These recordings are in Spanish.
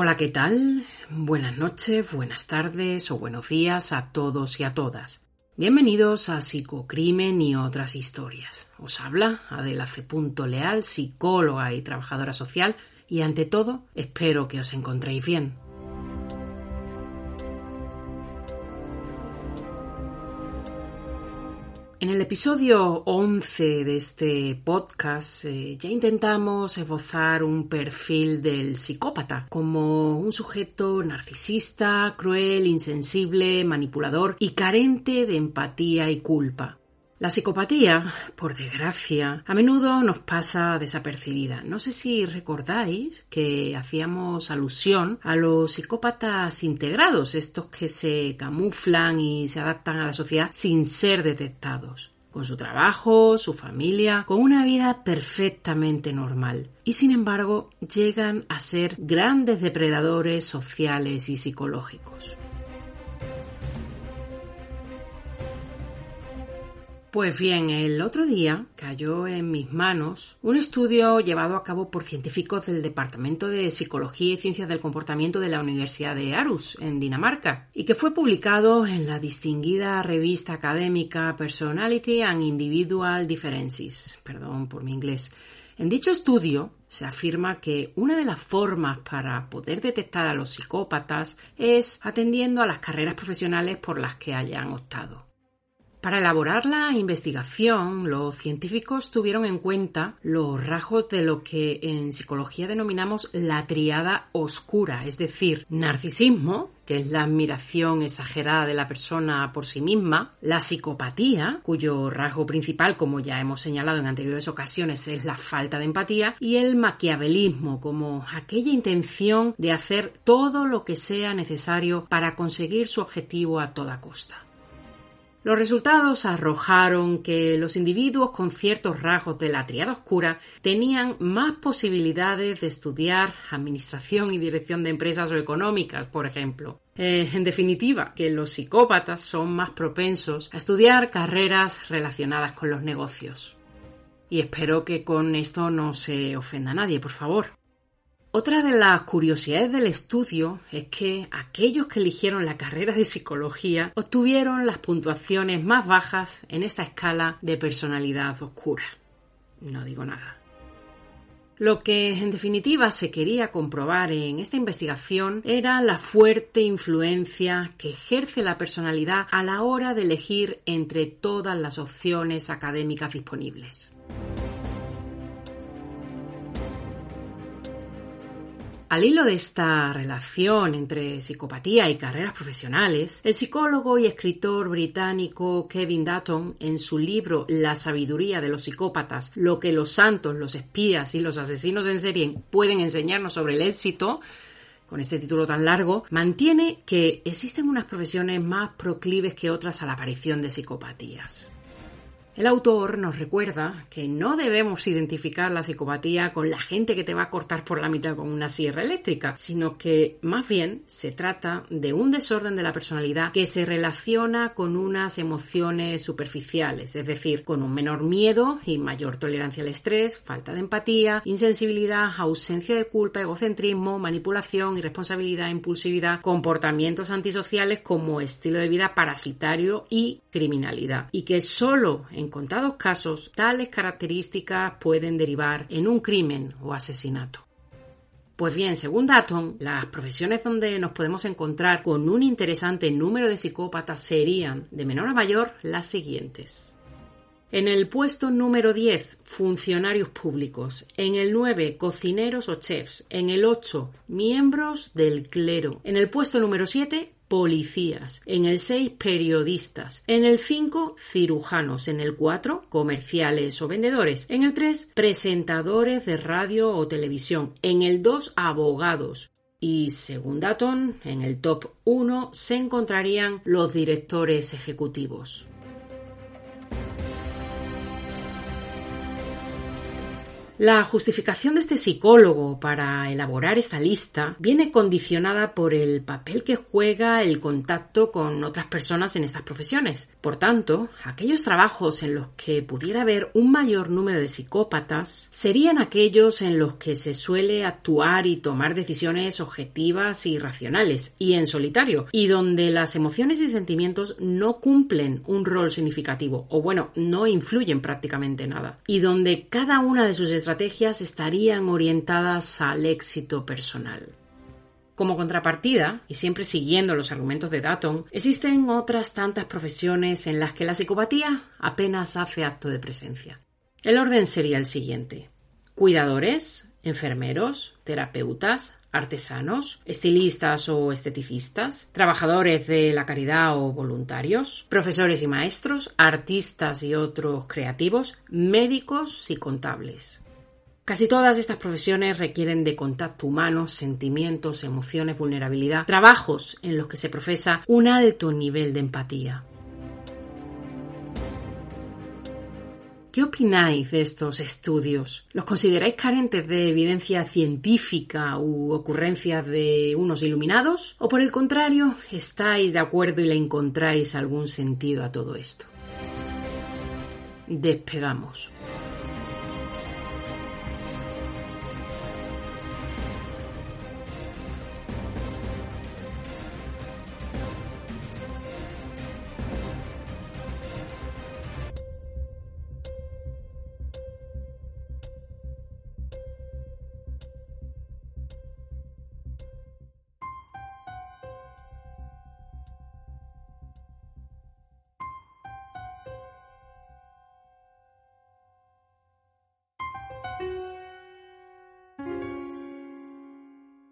Hola, ¿qué tal? Buenas noches, buenas tardes o buenos días a todos y a todas. Bienvenidos a Psicocrimen y otras historias. Os habla Adela C. Leal, psicóloga y trabajadora social, y ante todo espero que os encontréis bien. En el episodio 11 de este podcast eh, ya intentamos esbozar un perfil del psicópata como un sujeto narcisista, cruel, insensible, manipulador y carente de empatía y culpa. La psicopatía, por desgracia, a menudo nos pasa desapercibida. No sé si recordáis que hacíamos alusión a los psicópatas integrados, estos que se camuflan y se adaptan a la sociedad sin ser detectados con su trabajo, su familia, con una vida perfectamente normal. Y sin embargo llegan a ser grandes depredadores sociales y psicológicos. Pues bien, el otro día cayó en mis manos un estudio llevado a cabo por científicos del Departamento de Psicología y Ciencias del Comportamiento de la Universidad de Aarhus, en Dinamarca, y que fue publicado en la distinguida revista académica Personality and Individual Differences. Perdón por mi inglés. En dicho estudio se afirma que una de las formas para poder detectar a los psicópatas es atendiendo a las carreras profesionales por las que hayan optado. Para elaborar la investigación, los científicos tuvieron en cuenta los rasgos de lo que en psicología denominamos la triada oscura, es decir, narcisismo, que es la admiración exagerada de la persona por sí misma, la psicopatía, cuyo rasgo principal, como ya hemos señalado en anteriores ocasiones, es la falta de empatía, y el maquiavelismo, como aquella intención de hacer todo lo que sea necesario para conseguir su objetivo a toda costa. Los resultados arrojaron que los individuos con ciertos rasgos de la triada oscura tenían más posibilidades de estudiar administración y dirección de empresas o económicas, por ejemplo. Eh, en definitiva, que los psicópatas son más propensos a estudiar carreras relacionadas con los negocios. Y espero que con esto no se ofenda a nadie, por favor. Otra de las curiosidades del estudio es que aquellos que eligieron la carrera de psicología obtuvieron las puntuaciones más bajas en esta escala de personalidad oscura. No digo nada. Lo que en definitiva se quería comprobar en esta investigación era la fuerte influencia que ejerce la personalidad a la hora de elegir entre todas las opciones académicas disponibles. Al hilo de esta relación entre psicopatía y carreras profesionales, el psicólogo y escritor británico Kevin Dutton, en su libro La sabiduría de los psicópatas, lo que los santos, los espías y los asesinos en serie pueden enseñarnos sobre el éxito, con este título tan largo, mantiene que existen unas profesiones más proclives que otras a la aparición de psicopatías. El autor nos recuerda que no debemos identificar la psicopatía con la gente que te va a cortar por la mitad con una sierra eléctrica, sino que más bien se trata de un desorden de la personalidad que se relaciona con unas emociones superficiales, es decir, con un menor miedo y mayor tolerancia al estrés, falta de empatía, insensibilidad, ausencia de culpa, egocentrismo, manipulación, irresponsabilidad, impulsividad, comportamientos antisociales como estilo de vida parasitario y criminalidad, y que solo en en contados casos, tales características pueden derivar en un crimen o asesinato. Pues bien, según Datton, las profesiones donde nos podemos encontrar con un interesante número de psicópatas serían, de menor a mayor, las siguientes. En el puesto número 10, funcionarios públicos. En el 9, cocineros o chefs. En el 8, miembros del clero. En el puesto número 7, policías. En el 6, periodistas. En el 5, cirujanos. En el 4, comerciales o vendedores. En el 3, presentadores de radio o televisión. En el 2, abogados. Y según Datton, en el top 1 se encontrarían los directores ejecutivos. La justificación de este psicólogo para elaborar esta lista viene condicionada por el papel que juega el contacto con otras personas en estas profesiones. Por tanto, aquellos trabajos en los que pudiera haber un mayor número de psicópatas serían aquellos en los que se suele actuar y tomar decisiones objetivas y racionales, y en solitario, y donde las emociones y sentimientos no cumplen un rol significativo, o bueno, no influyen prácticamente nada, y donde cada una de sus estrategias estarían orientadas al éxito personal. Como contrapartida, y siempre siguiendo los argumentos de Datton, existen otras tantas profesiones en las que la psicopatía apenas hace acto de presencia. El orden sería el siguiente. Cuidadores, enfermeros, terapeutas, artesanos, estilistas o esteticistas, trabajadores de la caridad o voluntarios, profesores y maestros, artistas y otros creativos, médicos y contables. Casi todas estas profesiones requieren de contacto humano, sentimientos, emociones, vulnerabilidad, trabajos en los que se profesa un alto nivel de empatía. ¿Qué opináis de estos estudios? ¿Los consideráis carentes de evidencia científica u ocurrencias de unos iluminados? ¿O por el contrario, estáis de acuerdo y le encontráis algún sentido a todo esto? Despegamos.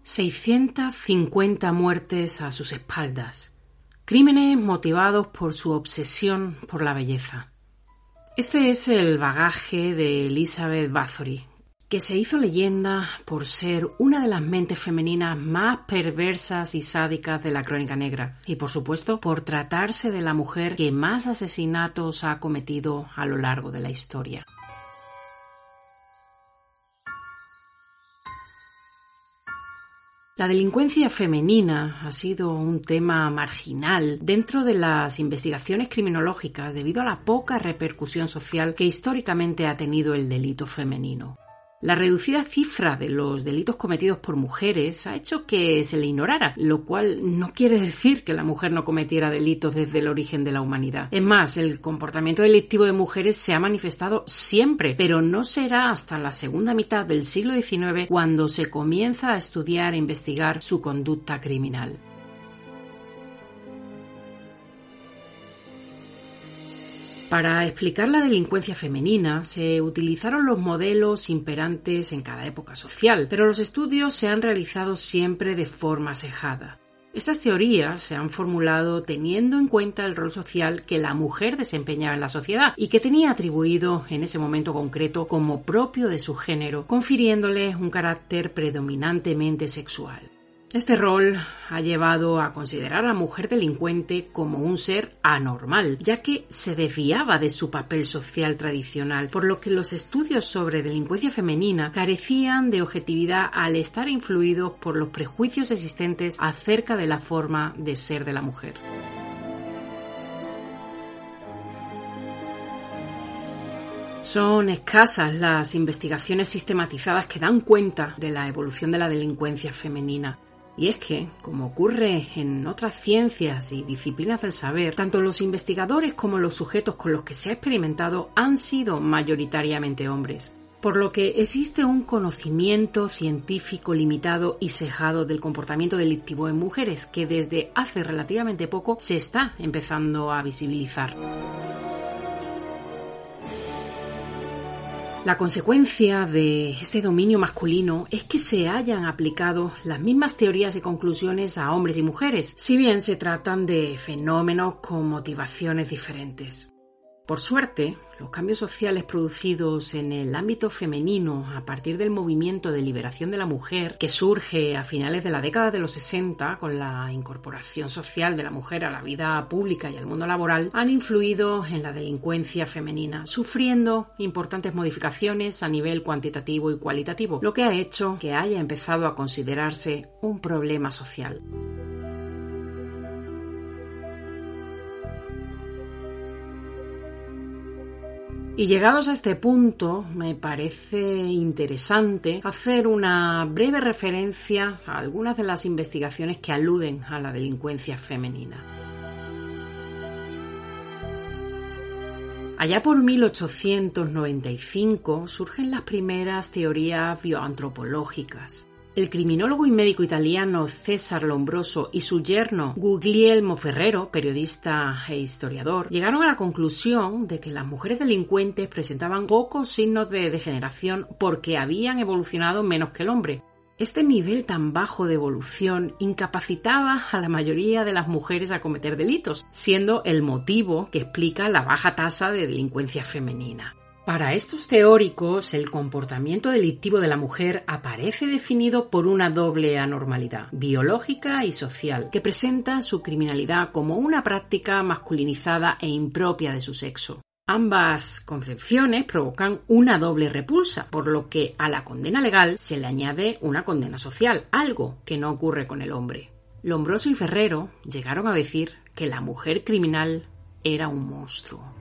650 muertes a sus espaldas. Crímenes motivados por su obsesión por la belleza. Este es el bagaje de Elizabeth Bathory, que se hizo leyenda por ser una de las mentes femeninas más perversas y sádicas de la crónica negra, y por supuesto por tratarse de la mujer que más asesinatos ha cometido a lo largo de la historia. La delincuencia femenina ha sido un tema marginal dentro de las investigaciones criminológicas debido a la poca repercusión social que históricamente ha tenido el delito femenino. La reducida cifra de los delitos cometidos por mujeres ha hecho que se le ignorara, lo cual no quiere decir que la mujer no cometiera delitos desde el origen de la humanidad. Es más, el comportamiento delictivo de mujeres se ha manifestado siempre, pero no será hasta la segunda mitad del siglo XIX cuando se comienza a estudiar e investigar su conducta criminal. Para explicar la delincuencia femenina se utilizaron los modelos imperantes en cada época social, pero los estudios se han realizado siempre de forma sejada. Estas teorías se han formulado teniendo en cuenta el rol social que la mujer desempeñaba en la sociedad y que tenía atribuido en ese momento concreto como propio de su género, confiriéndole un carácter predominantemente sexual. Este rol ha llevado a considerar a la mujer delincuente como un ser anormal, ya que se desviaba de su papel social tradicional, por lo que los estudios sobre delincuencia femenina carecían de objetividad al estar influidos por los prejuicios existentes acerca de la forma de ser de la mujer. Son escasas las investigaciones sistematizadas que dan cuenta de la evolución de la delincuencia femenina. Y es que, como ocurre en otras ciencias y disciplinas del saber, tanto los investigadores como los sujetos con los que se ha experimentado han sido mayoritariamente hombres, por lo que existe un conocimiento científico limitado y cejado del comportamiento delictivo en mujeres que desde hace relativamente poco se está empezando a visibilizar. La consecuencia de este dominio masculino es que se hayan aplicado las mismas teorías y conclusiones a hombres y mujeres, si bien se tratan de fenómenos con motivaciones diferentes. Por suerte, los cambios sociales producidos en el ámbito femenino a partir del movimiento de liberación de la mujer, que surge a finales de la década de los 60 con la incorporación social de la mujer a la vida pública y al mundo laboral, han influido en la delincuencia femenina, sufriendo importantes modificaciones a nivel cuantitativo y cualitativo, lo que ha hecho que haya empezado a considerarse un problema social. Y llegados a este punto, me parece interesante hacer una breve referencia a algunas de las investigaciones que aluden a la delincuencia femenina. Allá por 1895 surgen las primeras teorías bioantropológicas. El criminólogo y médico italiano César Lombroso y su yerno Guglielmo Ferrero, periodista e historiador, llegaron a la conclusión de que las mujeres delincuentes presentaban pocos signos de degeneración porque habían evolucionado menos que el hombre. Este nivel tan bajo de evolución incapacitaba a la mayoría de las mujeres a cometer delitos, siendo el motivo que explica la baja tasa de delincuencia femenina. Para estos teóricos, el comportamiento delictivo de la mujer aparece definido por una doble anormalidad, biológica y social, que presenta su criminalidad como una práctica masculinizada e impropia de su sexo. Ambas concepciones provocan una doble repulsa, por lo que a la condena legal se le añade una condena social, algo que no ocurre con el hombre. Lombroso y Ferrero llegaron a decir que la mujer criminal era un monstruo.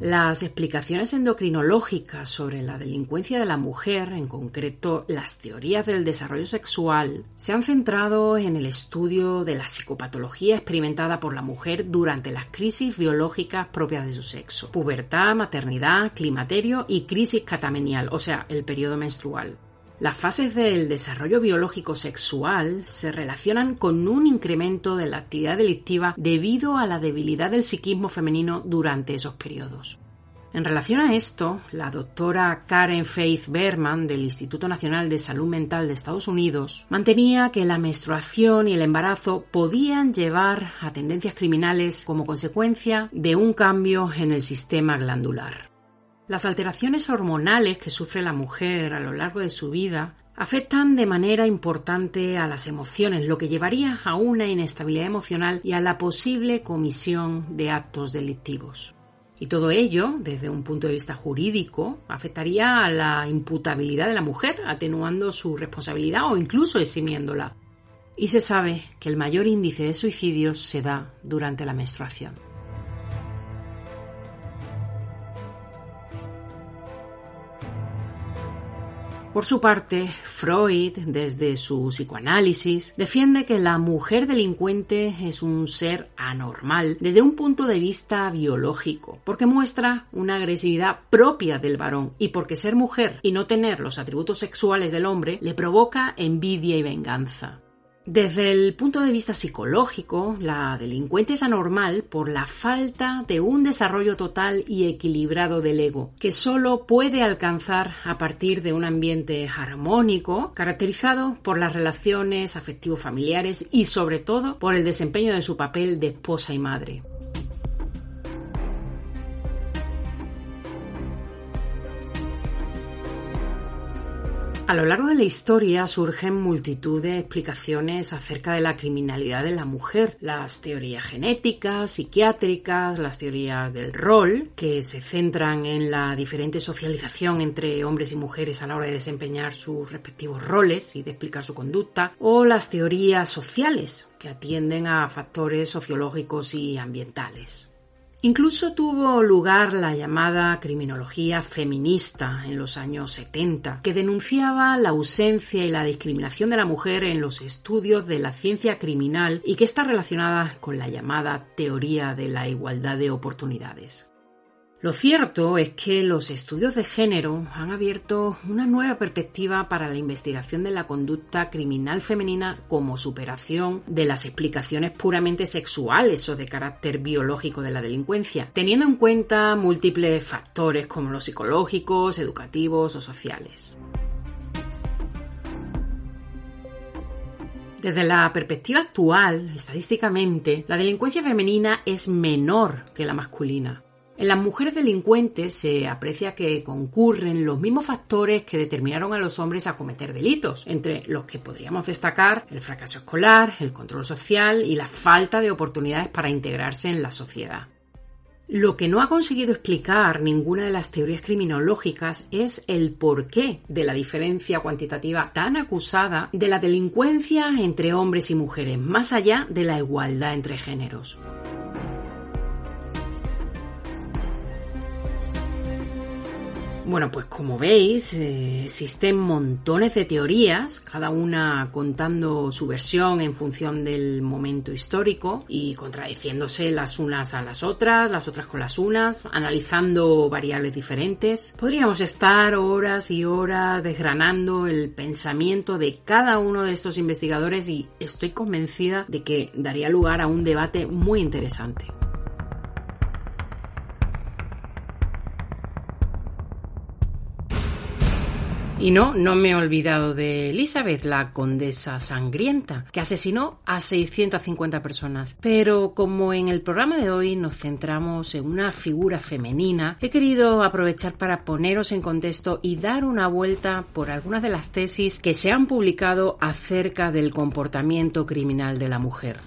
Las explicaciones endocrinológicas sobre la delincuencia de la mujer, en concreto las teorías del desarrollo sexual, se han centrado en el estudio de la psicopatología experimentada por la mujer durante las crisis biológicas propias de su sexo, pubertad, maternidad, climaterio y crisis catamenial, o sea, el periodo menstrual. Las fases del desarrollo biológico sexual se relacionan con un incremento de la actividad delictiva debido a la debilidad del psiquismo femenino durante esos periodos. En relación a esto, la doctora Karen Faith Berman del Instituto Nacional de Salud Mental de Estados Unidos mantenía que la menstruación y el embarazo podían llevar a tendencias criminales como consecuencia de un cambio en el sistema glandular. Las alteraciones hormonales que sufre la mujer a lo largo de su vida afectan de manera importante a las emociones, lo que llevaría a una inestabilidad emocional y a la posible comisión de actos delictivos. Y todo ello, desde un punto de vista jurídico, afectaría a la imputabilidad de la mujer, atenuando su responsabilidad o incluso eximiéndola. Y se sabe que el mayor índice de suicidios se da durante la menstruación. Por su parte, Freud, desde su psicoanálisis, defiende que la mujer delincuente es un ser anormal desde un punto de vista biológico, porque muestra una agresividad propia del varón y porque ser mujer y no tener los atributos sexuales del hombre le provoca envidia y venganza. Desde el punto de vista psicológico, la delincuente es anormal por la falta de un desarrollo total y equilibrado del ego, que solo puede alcanzar a partir de un ambiente armónico, caracterizado por las relaciones afectivo-familiares y sobre todo por el desempeño de su papel de esposa y madre. A lo largo de la historia surgen multitud de explicaciones acerca de la criminalidad de la mujer, las teorías genéticas, psiquiátricas, las teorías del rol, que se centran en la diferente socialización entre hombres y mujeres a la hora de desempeñar sus respectivos roles y de explicar su conducta, o las teorías sociales, que atienden a factores sociológicos y ambientales. Incluso tuvo lugar la llamada criminología feminista en los años 70, que denunciaba la ausencia y la discriminación de la mujer en los estudios de la ciencia criminal y que está relacionada con la llamada teoría de la igualdad de oportunidades. Lo cierto es que los estudios de género han abierto una nueva perspectiva para la investigación de la conducta criminal femenina como superación de las explicaciones puramente sexuales o de carácter biológico de la delincuencia, teniendo en cuenta múltiples factores como los psicológicos, educativos o sociales. Desde la perspectiva actual, estadísticamente, la delincuencia femenina es menor que la masculina. En las mujeres delincuentes se aprecia que concurren los mismos factores que determinaron a los hombres a cometer delitos, entre los que podríamos destacar el fracaso escolar, el control social y la falta de oportunidades para integrarse en la sociedad. Lo que no ha conseguido explicar ninguna de las teorías criminológicas es el porqué de la diferencia cuantitativa tan acusada de la delincuencia entre hombres y mujeres, más allá de la igualdad entre géneros. Bueno, pues como veis, eh, existen montones de teorías, cada una contando su versión en función del momento histórico y contradiciéndose las unas a las otras, las otras con las unas, analizando variables diferentes. Podríamos estar horas y horas desgranando el pensamiento de cada uno de estos investigadores y estoy convencida de que daría lugar a un debate muy interesante. Y no, no me he olvidado de Elizabeth, la condesa sangrienta, que asesinó a 650 personas. Pero como en el programa de hoy nos centramos en una figura femenina, he querido aprovechar para poneros en contexto y dar una vuelta por algunas de las tesis que se han publicado acerca del comportamiento criminal de la mujer.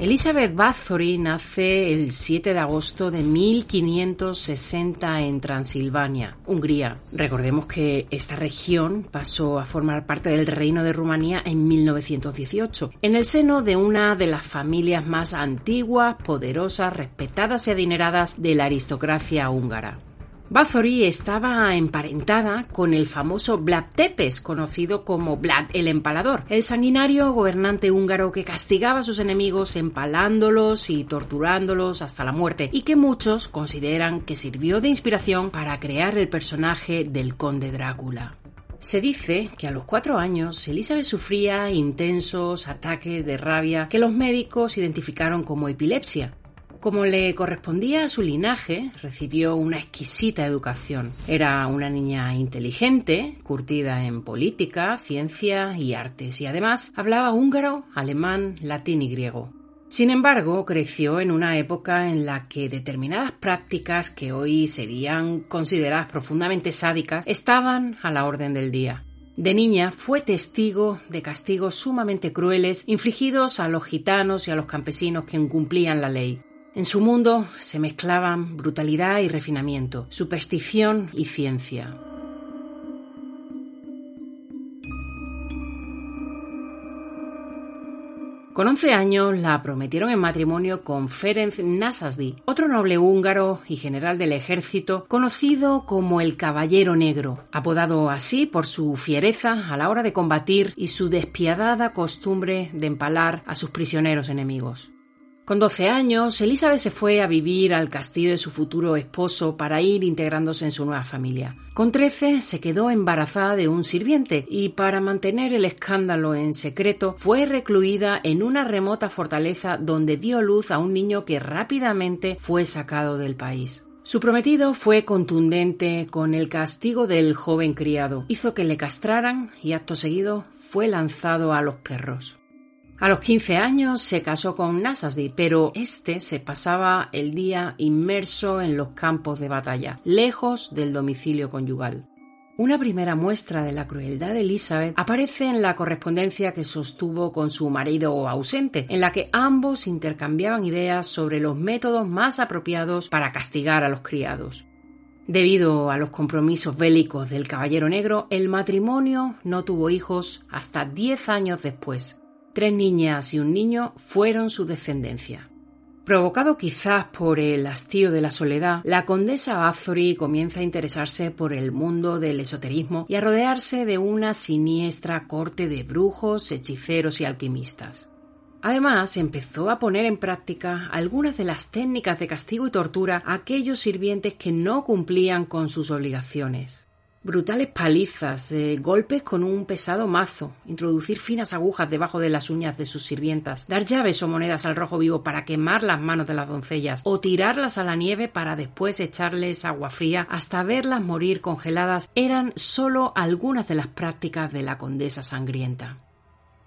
Elizabeth Bathory nace el 7 de agosto de 1560 en Transilvania, Hungría. Recordemos que esta región pasó a formar parte del Reino de Rumanía en 1918, en el seno de una de las familias más antiguas, poderosas, respetadas y adineradas de la aristocracia húngara. Bathory estaba emparentada con el famoso Vlad Tepes, conocido como Vlad el Empalador, el sanguinario gobernante húngaro que castigaba a sus enemigos empalándolos y torturándolos hasta la muerte, y que muchos consideran que sirvió de inspiración para crear el personaje del conde Drácula. Se dice que a los cuatro años Elizabeth sufría intensos ataques de rabia que los médicos identificaron como epilepsia, como le correspondía a su linaje, recibió una exquisita educación. Era una niña inteligente, curtida en política, ciencia y artes, y además hablaba húngaro, alemán, latín y griego. Sin embargo, creció en una época en la que determinadas prácticas que hoy serían consideradas profundamente sádicas estaban a la orden del día. De niña fue testigo de castigos sumamente crueles infligidos a los gitanos y a los campesinos que incumplían la ley. En su mundo se mezclaban brutalidad y refinamiento, superstición y ciencia. Con 11 años la prometieron en matrimonio con Ferenc Nasasdi, otro noble húngaro y general del ejército conocido como el Caballero Negro, apodado así por su fiereza a la hora de combatir y su despiadada costumbre de empalar a sus prisioneros enemigos. Con 12 años, Elizabeth se fue a vivir al castillo de su futuro esposo para ir integrándose en su nueva familia. Con 13 se quedó embarazada de un sirviente y para mantener el escándalo en secreto fue recluida en una remota fortaleza donde dio luz a un niño que rápidamente fue sacado del país. Su prometido fue contundente con el castigo del joven criado. Hizo que le castraran y acto seguido fue lanzado a los perros. A los 15 años se casó con Nasasdi, pero este se pasaba el día inmerso en los campos de batalla, lejos del domicilio conyugal. Una primera muestra de la crueldad de Elizabeth aparece en la correspondencia que sostuvo con su marido ausente, en la que ambos intercambiaban ideas sobre los métodos más apropiados para castigar a los criados. Debido a los compromisos bélicos del Caballero Negro, el matrimonio no tuvo hijos hasta diez años después. Tres niñas y un niño fueron su descendencia. Provocado quizás por el hastío de la soledad, la condesa Bathory comienza a interesarse por el mundo del esoterismo y a rodearse de una siniestra corte de brujos, hechiceros y alquimistas. Además, empezó a poner en práctica algunas de las técnicas de castigo y tortura a aquellos sirvientes que no cumplían con sus obligaciones. Brutales palizas, eh, golpes con un pesado mazo, introducir finas agujas debajo de las uñas de sus sirvientas, dar llaves o monedas al rojo vivo para quemar las manos de las doncellas, o tirarlas a la nieve para después echarles agua fría hasta verlas morir congeladas, eran solo algunas de las prácticas de la condesa sangrienta.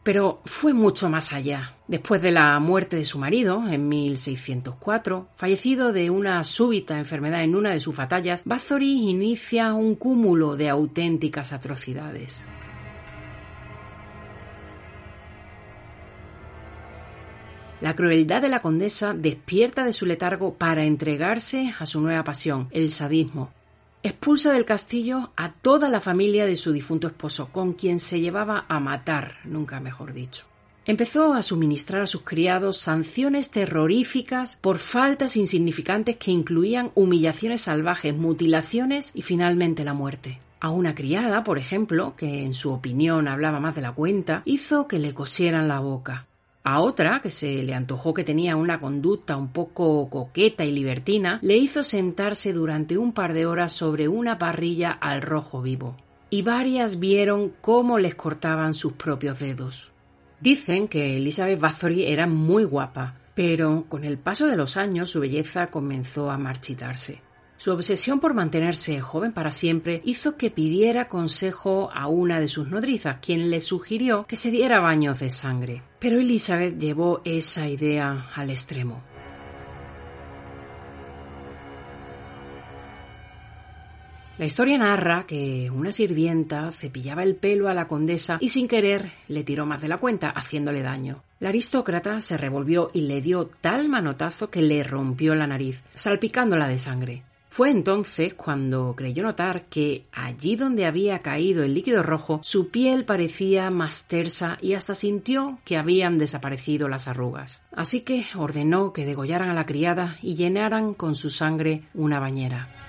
Pero fue mucho más allá. Después de la muerte de su marido, en 1604, fallecido de una súbita enfermedad en una de sus batallas, Bathory inicia un cúmulo de auténticas atrocidades. La crueldad de la condesa despierta de su letargo para entregarse a su nueva pasión, el sadismo, expulsa del castillo a toda la familia de su difunto esposo, con quien se llevaba a matar, nunca mejor dicho. Empezó a suministrar a sus criados sanciones terroríficas por faltas insignificantes que incluían humillaciones salvajes, mutilaciones y finalmente la muerte. A una criada, por ejemplo, que en su opinión hablaba más de la cuenta, hizo que le cosieran la boca. A otra, que se le antojó que tenía una conducta un poco coqueta y libertina, le hizo sentarse durante un par de horas sobre una parrilla al rojo vivo. Y varias vieron cómo les cortaban sus propios dedos. Dicen que Elizabeth Bathory era muy guapa, pero con el paso de los años su belleza comenzó a marchitarse. Su obsesión por mantenerse joven para siempre hizo que pidiera consejo a una de sus nodrizas, quien le sugirió que se diera baños de sangre. Pero Elizabeth llevó esa idea al extremo. La historia narra que una sirvienta cepillaba el pelo a la condesa y sin querer le tiró más de la cuenta, haciéndole daño. La aristócrata se revolvió y le dio tal manotazo que le rompió la nariz, salpicándola de sangre. Fue entonces cuando creyó notar que allí donde había caído el líquido rojo su piel parecía más tersa y hasta sintió que habían desaparecido las arrugas. Así que ordenó que degollaran a la criada y llenaran con su sangre una bañera.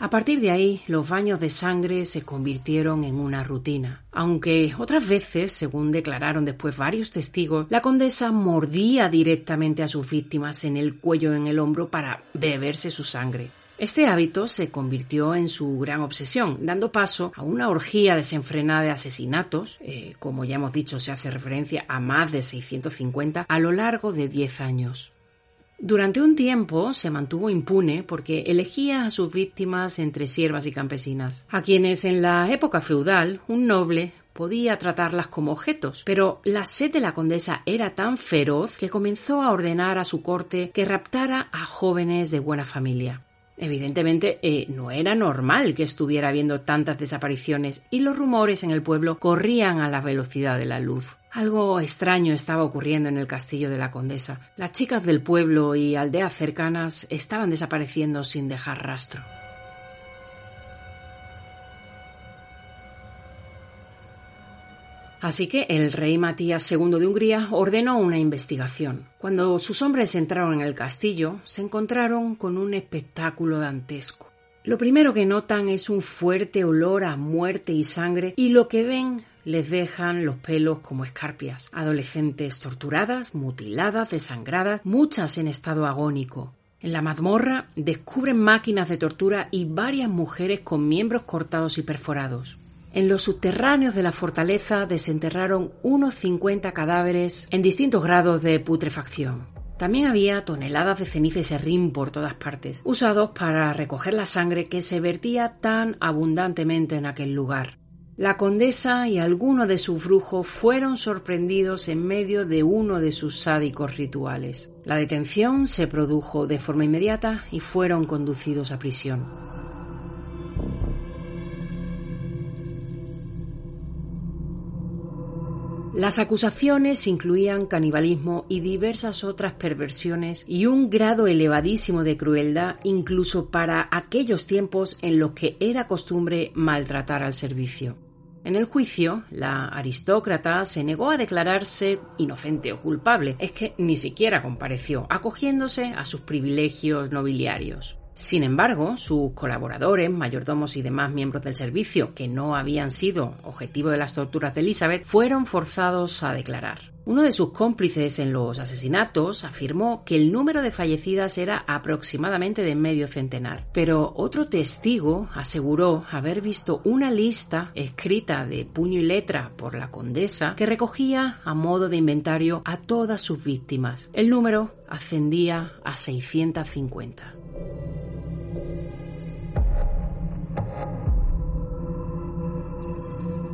A partir de ahí, los baños de sangre se convirtieron en una rutina, aunque otras veces, según declararon después varios testigos, la condesa mordía directamente a sus víctimas en el cuello o en el hombro para beberse su sangre. Este hábito se convirtió en su gran obsesión, dando paso a una orgía desenfrenada de asesinatos, eh, como ya hemos dicho se hace referencia a más de 650 a lo largo de 10 años. Durante un tiempo se mantuvo impune porque elegía a sus víctimas entre siervas y campesinas, a quienes en la época feudal un noble podía tratarlas como objetos, pero la sed de la condesa era tan feroz que comenzó a ordenar a su corte que raptara a jóvenes de buena familia. Evidentemente eh, no era normal que estuviera habiendo tantas desapariciones y los rumores en el pueblo corrían a la velocidad de la luz. Algo extraño estaba ocurriendo en el castillo de la condesa. Las chicas del pueblo y aldeas cercanas estaban desapareciendo sin dejar rastro. Así que el rey Matías II de Hungría ordenó una investigación. Cuando sus hombres entraron en el castillo, se encontraron con un espectáculo dantesco. Lo primero que notan es un fuerte olor a muerte y sangre y lo que ven les dejan los pelos como escarpias. Adolescentes torturadas, mutiladas, desangradas, muchas en estado agónico. En la mazmorra descubren máquinas de tortura y varias mujeres con miembros cortados y perforados. En los subterráneos de la fortaleza desenterraron unos 50 cadáveres en distintos grados de putrefacción. También había toneladas de ceniza y serrín por todas partes, usados para recoger la sangre que se vertía tan abundantemente en aquel lugar. La condesa y algunos de sus brujos fueron sorprendidos en medio de uno de sus sádicos rituales. La detención se produjo de forma inmediata y fueron conducidos a prisión. Las acusaciones incluían canibalismo y diversas otras perversiones y un grado elevadísimo de crueldad incluso para aquellos tiempos en los que era costumbre maltratar al servicio. En el juicio, la aristócrata se negó a declararse inocente o culpable, es que ni siquiera compareció, acogiéndose a sus privilegios nobiliarios. Sin embargo, sus colaboradores, mayordomos y demás miembros del servicio, que no habían sido objetivo de las torturas de Elizabeth, fueron forzados a declarar. Uno de sus cómplices en los asesinatos afirmó que el número de fallecidas era aproximadamente de medio centenar, pero otro testigo aseguró haber visto una lista escrita de puño y letra por la condesa que recogía a modo de inventario a todas sus víctimas. El número ascendía a 650.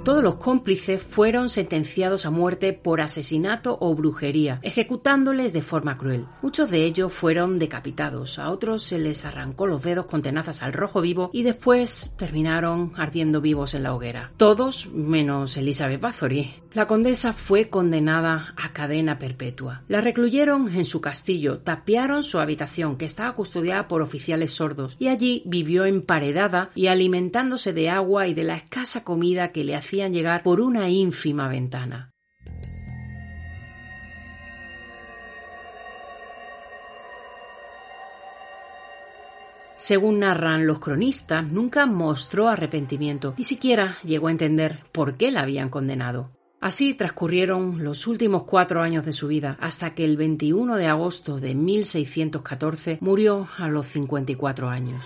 Todos los cómplices fueron sentenciados a muerte por asesinato o brujería, ejecutándoles de forma cruel. Muchos de ellos fueron decapitados, a otros se les arrancó los dedos con tenazas al rojo vivo y después terminaron ardiendo vivos en la hoguera. Todos menos Elizabeth Bathory. La condesa fue condenada a cadena perpetua. La recluyeron en su castillo, tapiaron su habitación, que estaba custodiada por oficiales sordos, y allí vivió emparedada y alimentándose de agua y de la escasa comida que le hacía llegar por una ínfima ventana. Según narran los cronistas, nunca mostró arrepentimiento, ni siquiera llegó a entender por qué la habían condenado. Así transcurrieron los últimos cuatro años de su vida, hasta que el 21 de agosto de 1614 murió a los 54 años.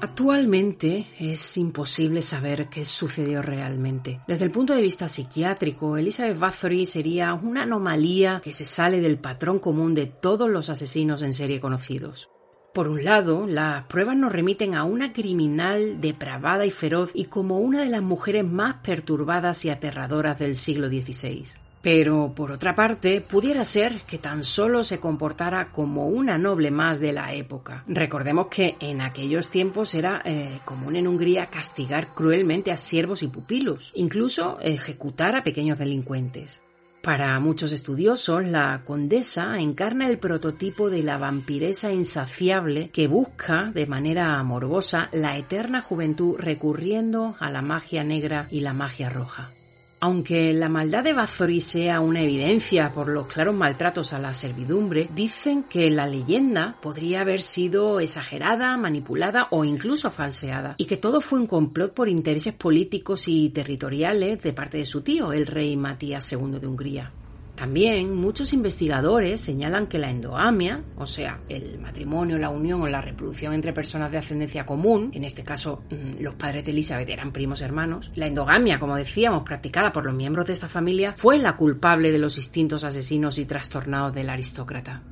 Actualmente es imposible saber qué sucedió realmente. Desde el punto de vista psiquiátrico, Elizabeth Bathory sería una anomalía que se sale del patrón común de todos los asesinos en serie conocidos. Por un lado, las pruebas nos remiten a una criminal depravada y feroz y como una de las mujeres más perturbadas y aterradoras del siglo XVI. Pero, por otra parte, pudiera ser que tan solo se comportara como una noble más de la época. Recordemos que en aquellos tiempos era eh, común en Hungría castigar cruelmente a siervos y pupilos, incluso ejecutar a pequeños delincuentes. Para muchos estudiosos, la condesa encarna el prototipo de la vampiresa insaciable que busca, de manera morbosa, la eterna juventud recurriendo a la magia negra y la magia roja. Aunque la maldad de Bathory sea una evidencia por los claros maltratos a la servidumbre, dicen que la leyenda podría haber sido exagerada, manipulada o incluso falseada, y que todo fue un complot por intereses políticos y territoriales de parte de su tío, el rey Matías II de Hungría. También muchos investigadores señalan que la endogamia, o sea, el matrimonio, la unión o la reproducción entre personas de ascendencia común, en este caso mm, los padres de Elizabeth eran primos hermanos, la endogamia, como decíamos, practicada por los miembros de esta familia, fue la culpable de los instintos asesinos y trastornados del aristócrata.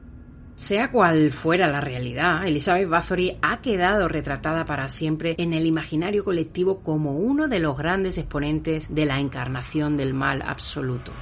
Sea cual fuera la realidad, Elizabeth Bathory ha quedado retratada para siempre en el imaginario colectivo como uno de los grandes exponentes de la encarnación del mal absoluto.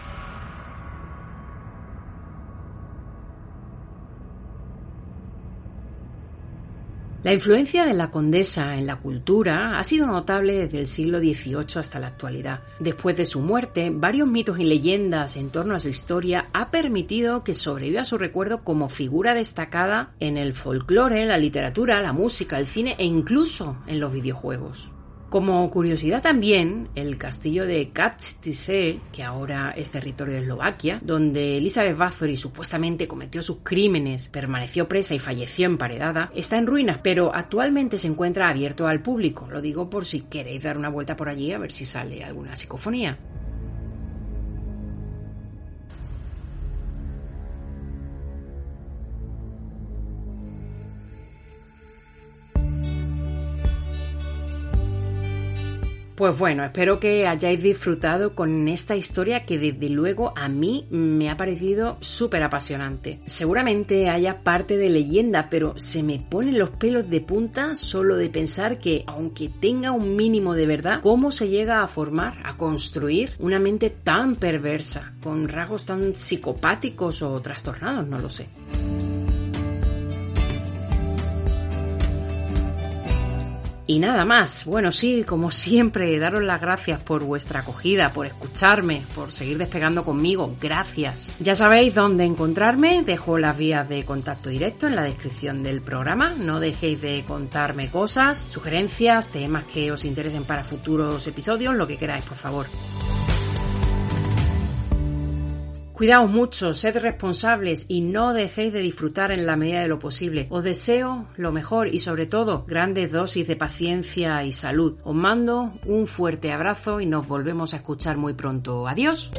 La influencia de la condesa en la cultura ha sido notable desde el siglo XVIII hasta la actualidad. Después de su muerte, varios mitos y leyendas en torno a su historia ha permitido que sobreviva su recuerdo como figura destacada en el folclore, la literatura, la música, el cine e incluso en los videojuegos. Como curiosidad también, el castillo de Katice, que ahora es territorio de Eslovaquia, donde Elizabeth Bathory supuestamente cometió sus crímenes, permaneció presa y falleció emparedada, está en ruinas, pero actualmente se encuentra abierto al público. Lo digo por si queréis dar una vuelta por allí a ver si sale alguna psicofonía. Pues bueno, espero que hayáis disfrutado con esta historia que desde luego a mí me ha parecido súper apasionante. Seguramente haya parte de leyenda, pero se me ponen los pelos de punta solo de pensar que, aunque tenga un mínimo de verdad, ¿cómo se llega a formar, a construir una mente tan perversa, con rasgos tan psicopáticos o trastornados? No lo sé. Y nada más. Bueno, sí, como siempre, daros las gracias por vuestra acogida, por escucharme, por seguir despegando conmigo. Gracias. Ya sabéis dónde encontrarme. Dejo las vías de contacto directo en la descripción del programa. No dejéis de contarme cosas, sugerencias, temas que os interesen para futuros episodios, lo que queráis, por favor. Cuidaos mucho, sed responsables y no dejéis de disfrutar en la medida de lo posible. Os deseo lo mejor y sobre todo grandes dosis de paciencia y salud. Os mando un fuerte abrazo y nos volvemos a escuchar muy pronto. Adiós.